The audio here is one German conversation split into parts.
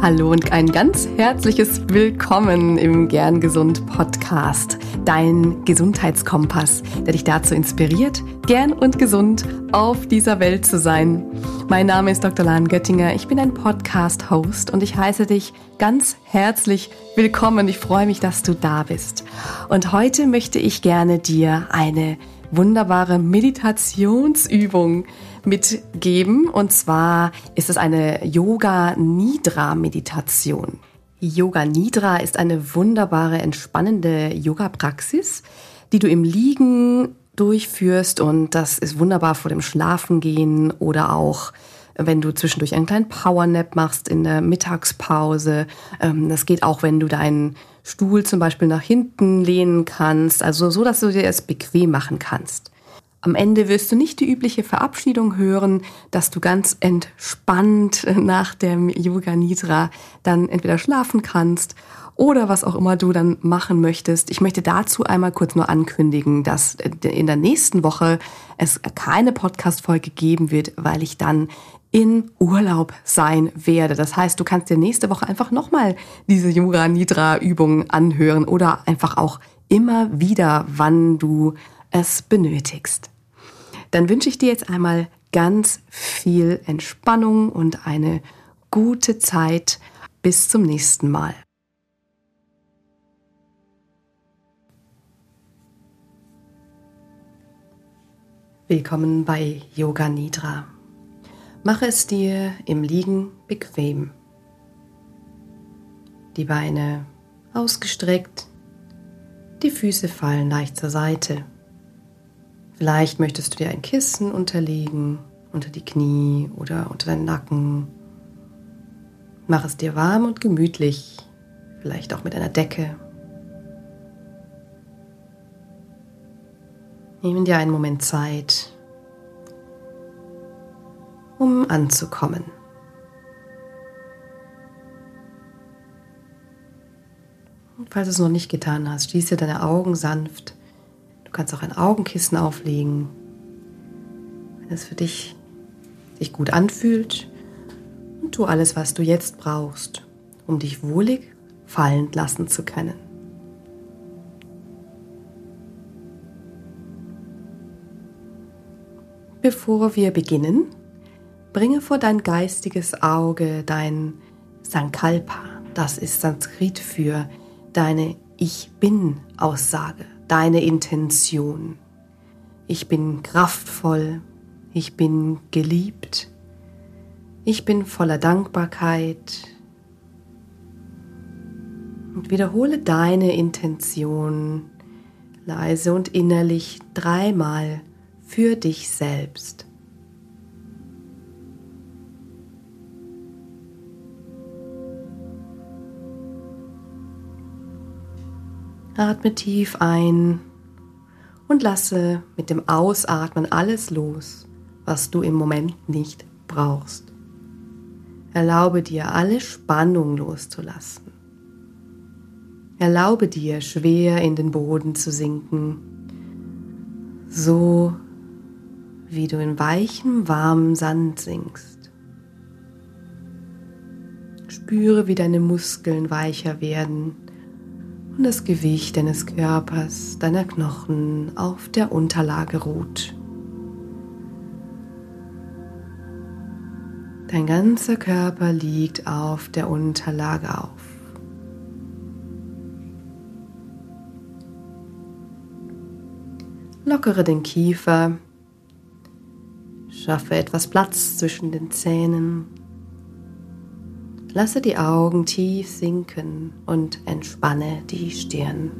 Hallo und ein ganz herzliches Willkommen im Gern Gesund Podcast, dein Gesundheitskompass, der dich dazu inspiriert, gern und gesund auf dieser Welt zu sein. Mein Name ist Dr. Lahn Göttinger, ich bin ein Podcast-Host und ich heiße dich ganz herzlich willkommen. Ich freue mich, dass du da bist. Und heute möchte ich gerne dir eine wunderbare Meditationsübung mitgeben. Und zwar ist es eine Yoga Nidra Meditation. Yoga Nidra ist eine wunderbare, entspannende Yoga-Praxis, die du im Liegen durchführst und das ist wunderbar vor dem Schlafengehen oder auch wenn du zwischendurch einen kleinen Powernap machst in der Mittagspause. Ähm, das geht auch, wenn du deinen Stuhl zum Beispiel nach hinten lehnen kannst, also so, dass du dir es bequem machen kannst. Am Ende wirst du nicht die übliche Verabschiedung hören, dass du ganz entspannt nach dem Yoga Nidra dann entweder schlafen kannst oder was auch immer du dann machen möchtest. Ich möchte dazu einmal kurz nur ankündigen, dass in der nächsten Woche es keine Podcast-Folge geben wird, weil ich dann in Urlaub sein werde. Das heißt, du kannst dir nächste Woche einfach nochmal diese Yoga Nidra Übungen anhören oder einfach auch immer wieder, wann du es benötigst. Dann wünsche ich dir jetzt einmal ganz viel Entspannung und eine gute Zeit. Bis zum nächsten Mal. Willkommen bei Yoga Nidra. Mache es dir im Liegen bequem. Die Beine ausgestreckt, die Füße fallen leicht zur Seite. Vielleicht möchtest du dir ein Kissen unterlegen, unter die Knie oder unter deinen Nacken. Mach es dir warm und gemütlich, vielleicht auch mit einer Decke. Nehmen dir einen Moment Zeit, um anzukommen. Und falls du es noch nicht getan hast, schließe deine Augen sanft kannst auch ein Augenkissen auflegen, wenn es für dich sich gut anfühlt und tu alles, was du jetzt brauchst, um dich wohlig fallen lassen zu können. Bevor wir beginnen, bringe vor dein geistiges Auge dein Sankalpa. Das ist Sanskrit für deine Ich bin Aussage deine Intention. Ich bin kraftvoll, ich bin geliebt, ich bin voller Dankbarkeit. Und wiederhole deine Intention leise und innerlich dreimal für dich selbst. Atme tief ein und lasse mit dem Ausatmen alles los, was du im Moment nicht brauchst. Erlaube dir, alle Spannung loszulassen. Erlaube dir, schwer in den Boden zu sinken, so wie du in weichem, warmem Sand sinkst. Spüre, wie deine Muskeln weicher werden und das Gewicht deines Körpers, deiner Knochen auf der Unterlage ruht. Dein ganzer Körper liegt auf der Unterlage auf. Lockere den Kiefer, schaffe etwas Platz zwischen den Zähnen Lasse die Augen tief sinken und entspanne die Stirn.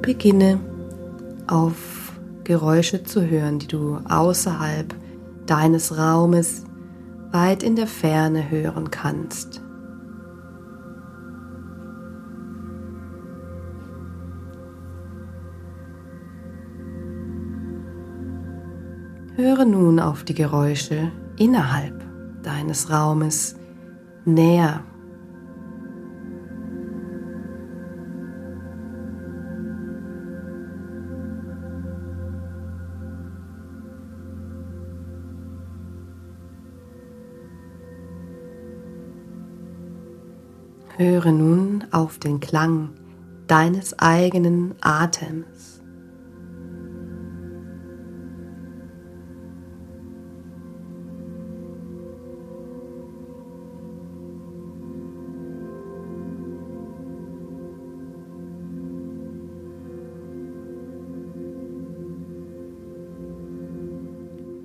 Beginne auf Geräusche zu hören, die du außerhalb deines Raumes weit in der Ferne hören kannst. Höre nun auf die Geräusche innerhalb deines Raumes näher. Höre nun auf den Klang deines eigenen Atems.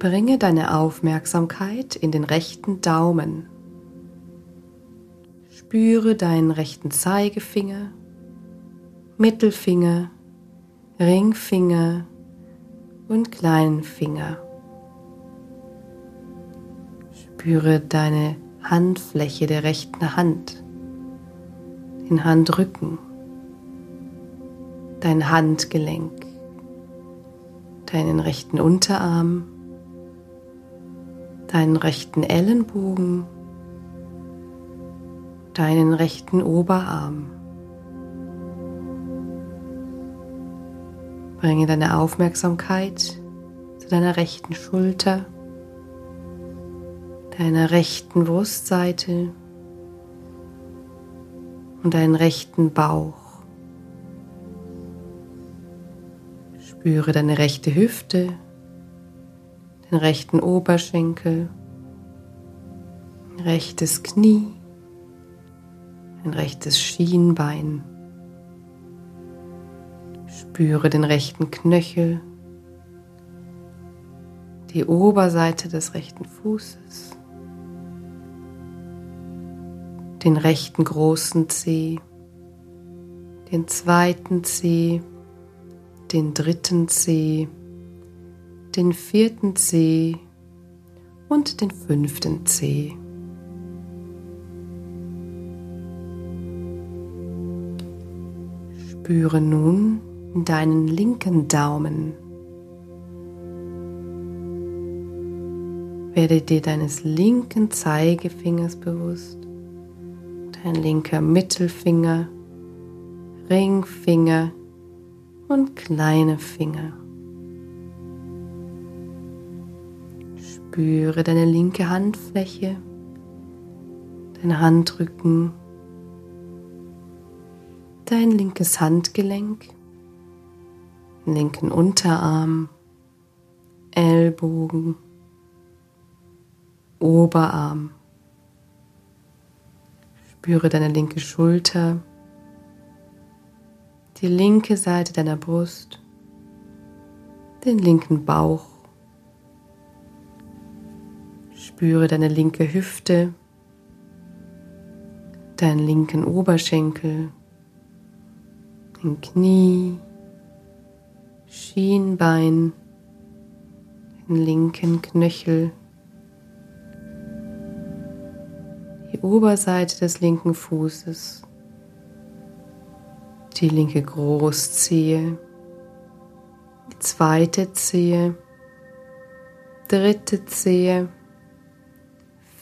Bringe deine Aufmerksamkeit in den rechten Daumen. Spüre deinen rechten Zeigefinger, Mittelfinger, Ringfinger und kleinen Finger. Spüre deine Handfläche der rechten Hand, den Handrücken, dein Handgelenk, deinen rechten Unterarm, deinen rechten Ellenbogen, deinen rechten Oberarm. Bringe deine Aufmerksamkeit zu deiner rechten Schulter, deiner rechten Brustseite und deinen rechten Bauch. Spüre deine rechte Hüfte, den rechten Oberschenkel, rechtes Knie, ein rechtes Schienbein. Spüre den rechten Knöchel, die Oberseite des rechten Fußes, den rechten großen Zeh, den zweiten Zeh, den dritten Zeh, den vierten Zeh und den fünften Zeh. Spüre nun deinen linken Daumen. Werde dir deines linken Zeigefingers bewusst, dein linker Mittelfinger, Ringfinger und kleine Finger. Spüre deine linke Handfläche, dein Handrücken, dein linkes Handgelenk, linken Unterarm, Ellbogen, Oberarm. Spüre deine linke Schulter, die linke Seite deiner Brust, den linken Bauch, Spüre deine linke Hüfte, deinen linken Oberschenkel, den Knie, Schienbein, den linken Knöchel, die Oberseite des linken Fußes, die linke Großzehe, die zweite Zehe, dritte Zehe,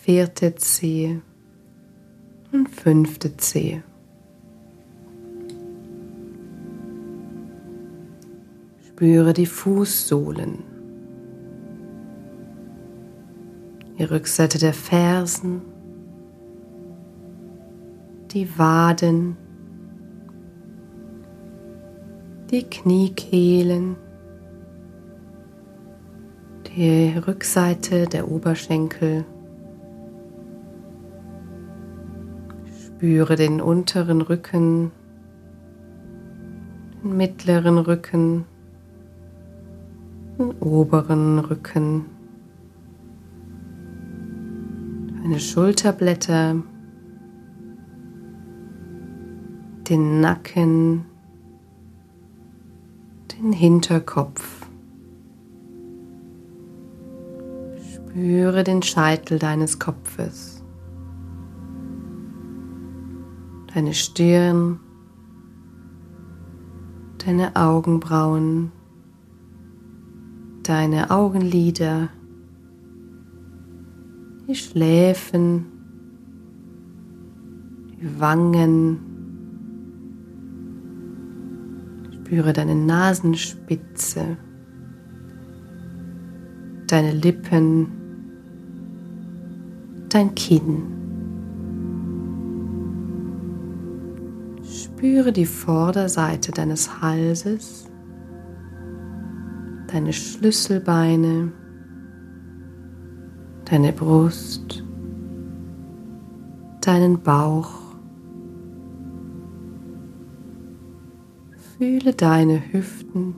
vierte Zehe und fünfte Zehe. Spüre die Fußsohlen, die Rückseite der Fersen, die Waden, die Kniekehlen, die Rückseite der Oberschenkel, Spüre den unteren Rücken, den mittleren Rücken, den oberen Rücken, deine Schulterblätter, den Nacken, den Hinterkopf. Spüre den Scheitel deines Kopfes. Deine Stirn, deine Augenbrauen, deine Augenlider, die Schläfen, die Wangen. Spüre deine Nasenspitze, deine Lippen, dein Kinn. Spüre die Vorderseite deines Halses, deine Schlüsselbeine, deine Brust, deinen Bauch. Fühle deine Hüften.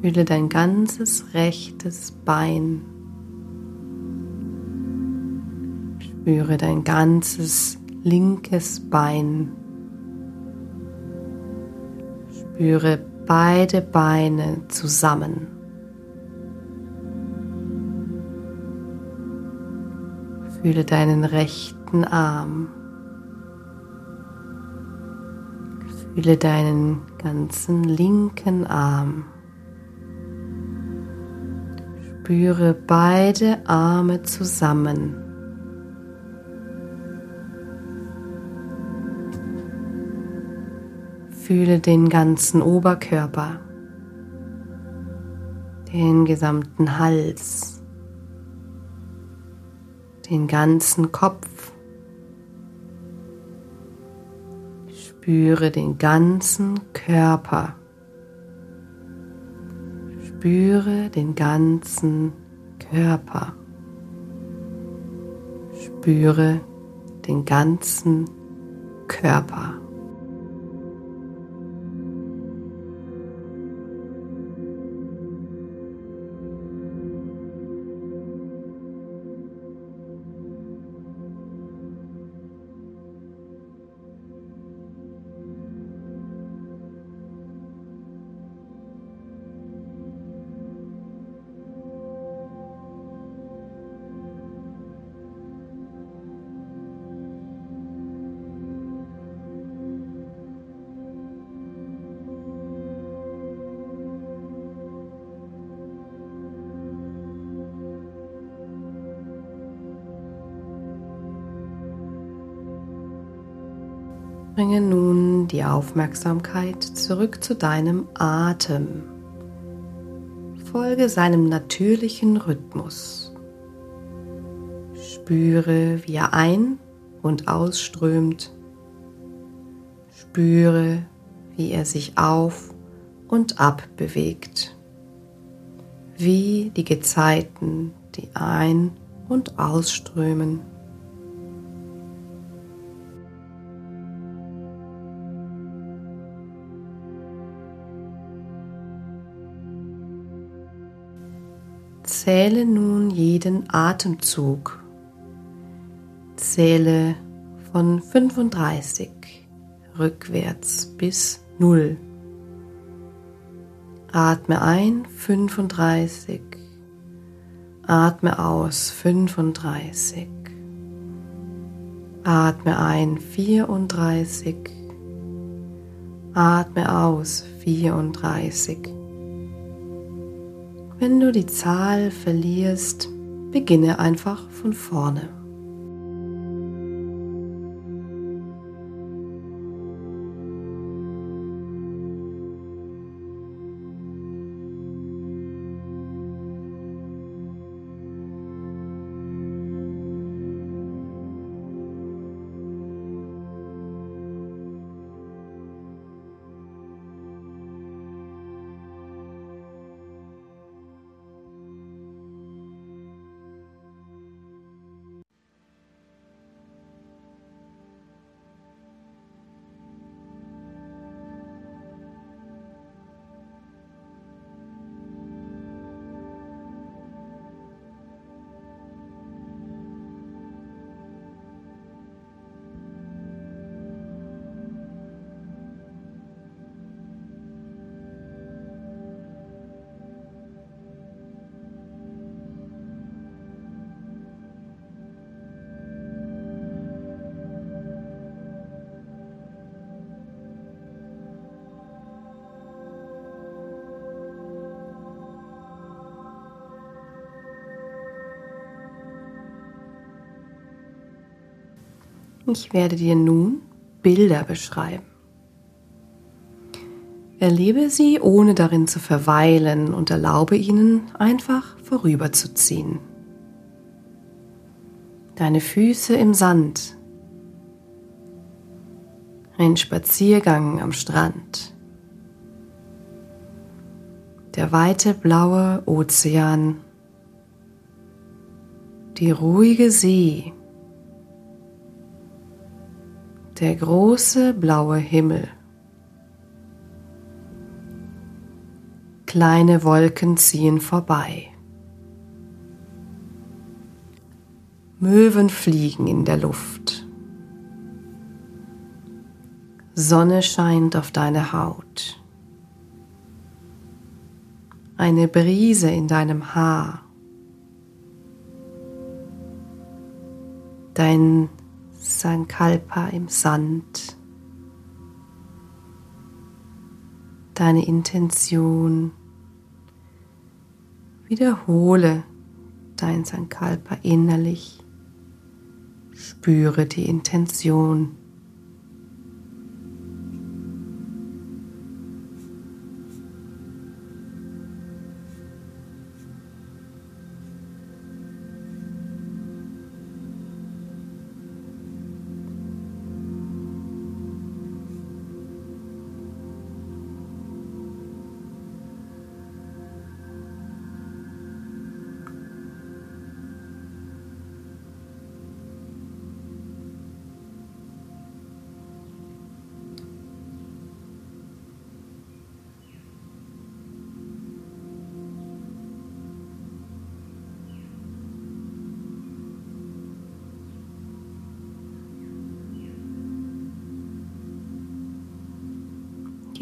Fühle dein ganzes rechtes Bein. Spüre dein ganzes linkes Bein. Spüre beide Beine zusammen. Fühle deinen rechten Arm. Fühle deinen ganzen linken Arm. Spüre beide Arme zusammen. Fühle den ganzen Oberkörper, den gesamten Hals den ganzen Kopf. Spüre den ganzen Körper. Spüre den ganzen Körper. Spüre den ganzen Körper. Bringe nun die Aufmerksamkeit zurück zu deinem Atem. Folge seinem natürlichen Rhythmus. Spüre, wie er ein- und ausströmt. Spüre, wie er sich auf und ab bewegt. Wie die Gezeiten, die ein- und ausströmen. Zähle nun jeden Atemzug. Zähle von 35 rückwärts bis 0. Atme ein 35. Atme aus 35. Atme ein 34. Atme aus 34. Wenn du die Zahl verlierst, beginne einfach von vorne. Ich werde dir nun Bilder beschreiben. Erlebe sie, ohne darin zu verweilen und erlaube ihnen einfach vorüberzuziehen. Deine Füße im Sand, Ein Spaziergang am Strand. Der weite blaue Ozean. Die ruhige See. Der große blaue Himmel. Kleine Wolken ziehen vorbei. Möwen fliegen in der Luft. Sonne scheint auf deine Haut. Eine Brise in deinem Haar. Dein Sankalpa im Sand. Deine Intention. Wiederhole dein Sankalpa innerlich. Spüre die Intention.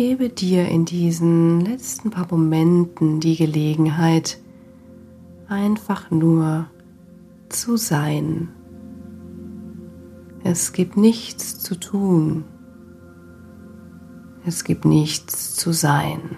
Gebe dir in diesen letzten paar Momenten die Gelegenheit, einfach nur zu sein. Es gibt nichts zu tun. Es gibt nichts zu sein.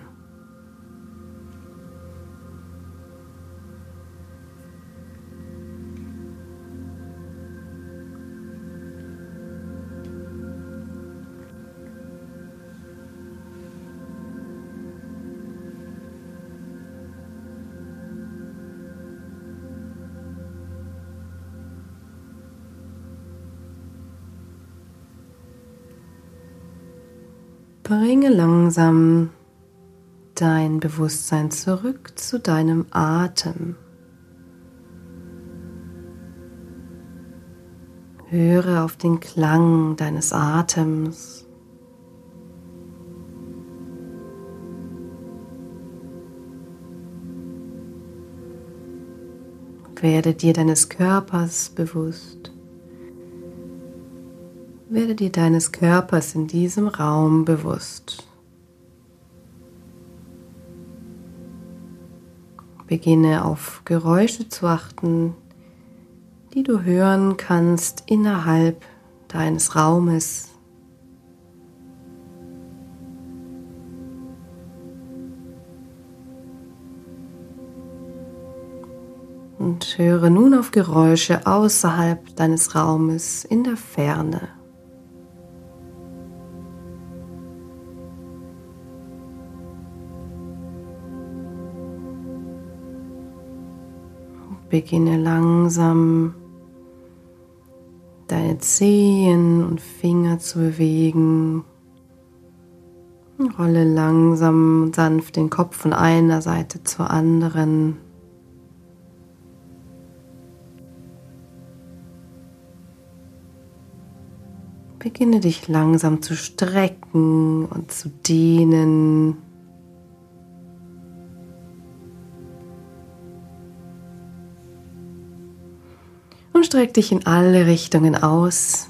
Bringe langsam dein Bewusstsein zurück zu deinem Atem. Höre auf den Klang deines Atems. Werde dir deines Körpers bewusst. Werde dir deines Körpers in diesem Raum bewusst. Beginne auf Geräusche zu achten, die du hören kannst innerhalb deines Raumes. Und höre nun auf Geräusche außerhalb deines Raumes in der Ferne. Beginne langsam deine Zehen und Finger zu bewegen. Rolle langsam und sanft den Kopf von einer Seite zur anderen. Beginne dich langsam zu strecken und zu dehnen. Streck dich in alle Richtungen aus.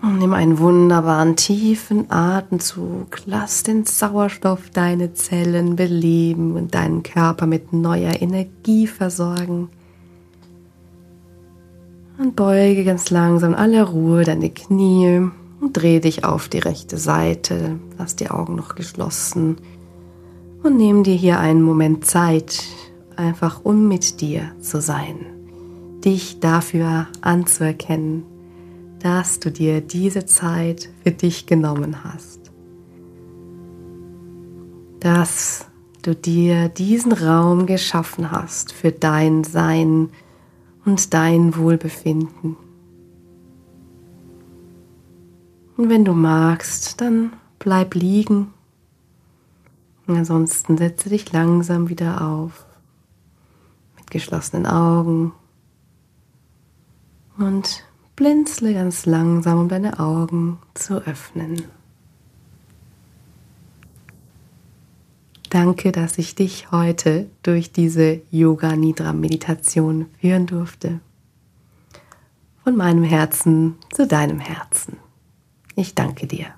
Und nimm einen wunderbaren tiefen Atemzug. Lass den Sauerstoff deine Zellen beleben und deinen Körper mit neuer Energie versorgen. Und beuge ganz langsam alle Ruhe deine Knie und dreh dich auf die rechte Seite. Lass die Augen noch geschlossen und nimm dir hier einen Moment Zeit, einfach um mit dir zu sein, dich dafür anzuerkennen, dass du dir diese Zeit für dich genommen hast, dass du dir diesen Raum geschaffen hast für dein Sein und dein Wohlbefinden. Und wenn du magst, dann bleib liegen. Ansonsten setze dich langsam wieder auf geschlossenen Augen und blinzle ganz langsam, um deine Augen zu öffnen. Danke, dass ich dich heute durch diese Yoga Nidra Meditation führen durfte. Von meinem Herzen zu deinem Herzen. Ich danke dir.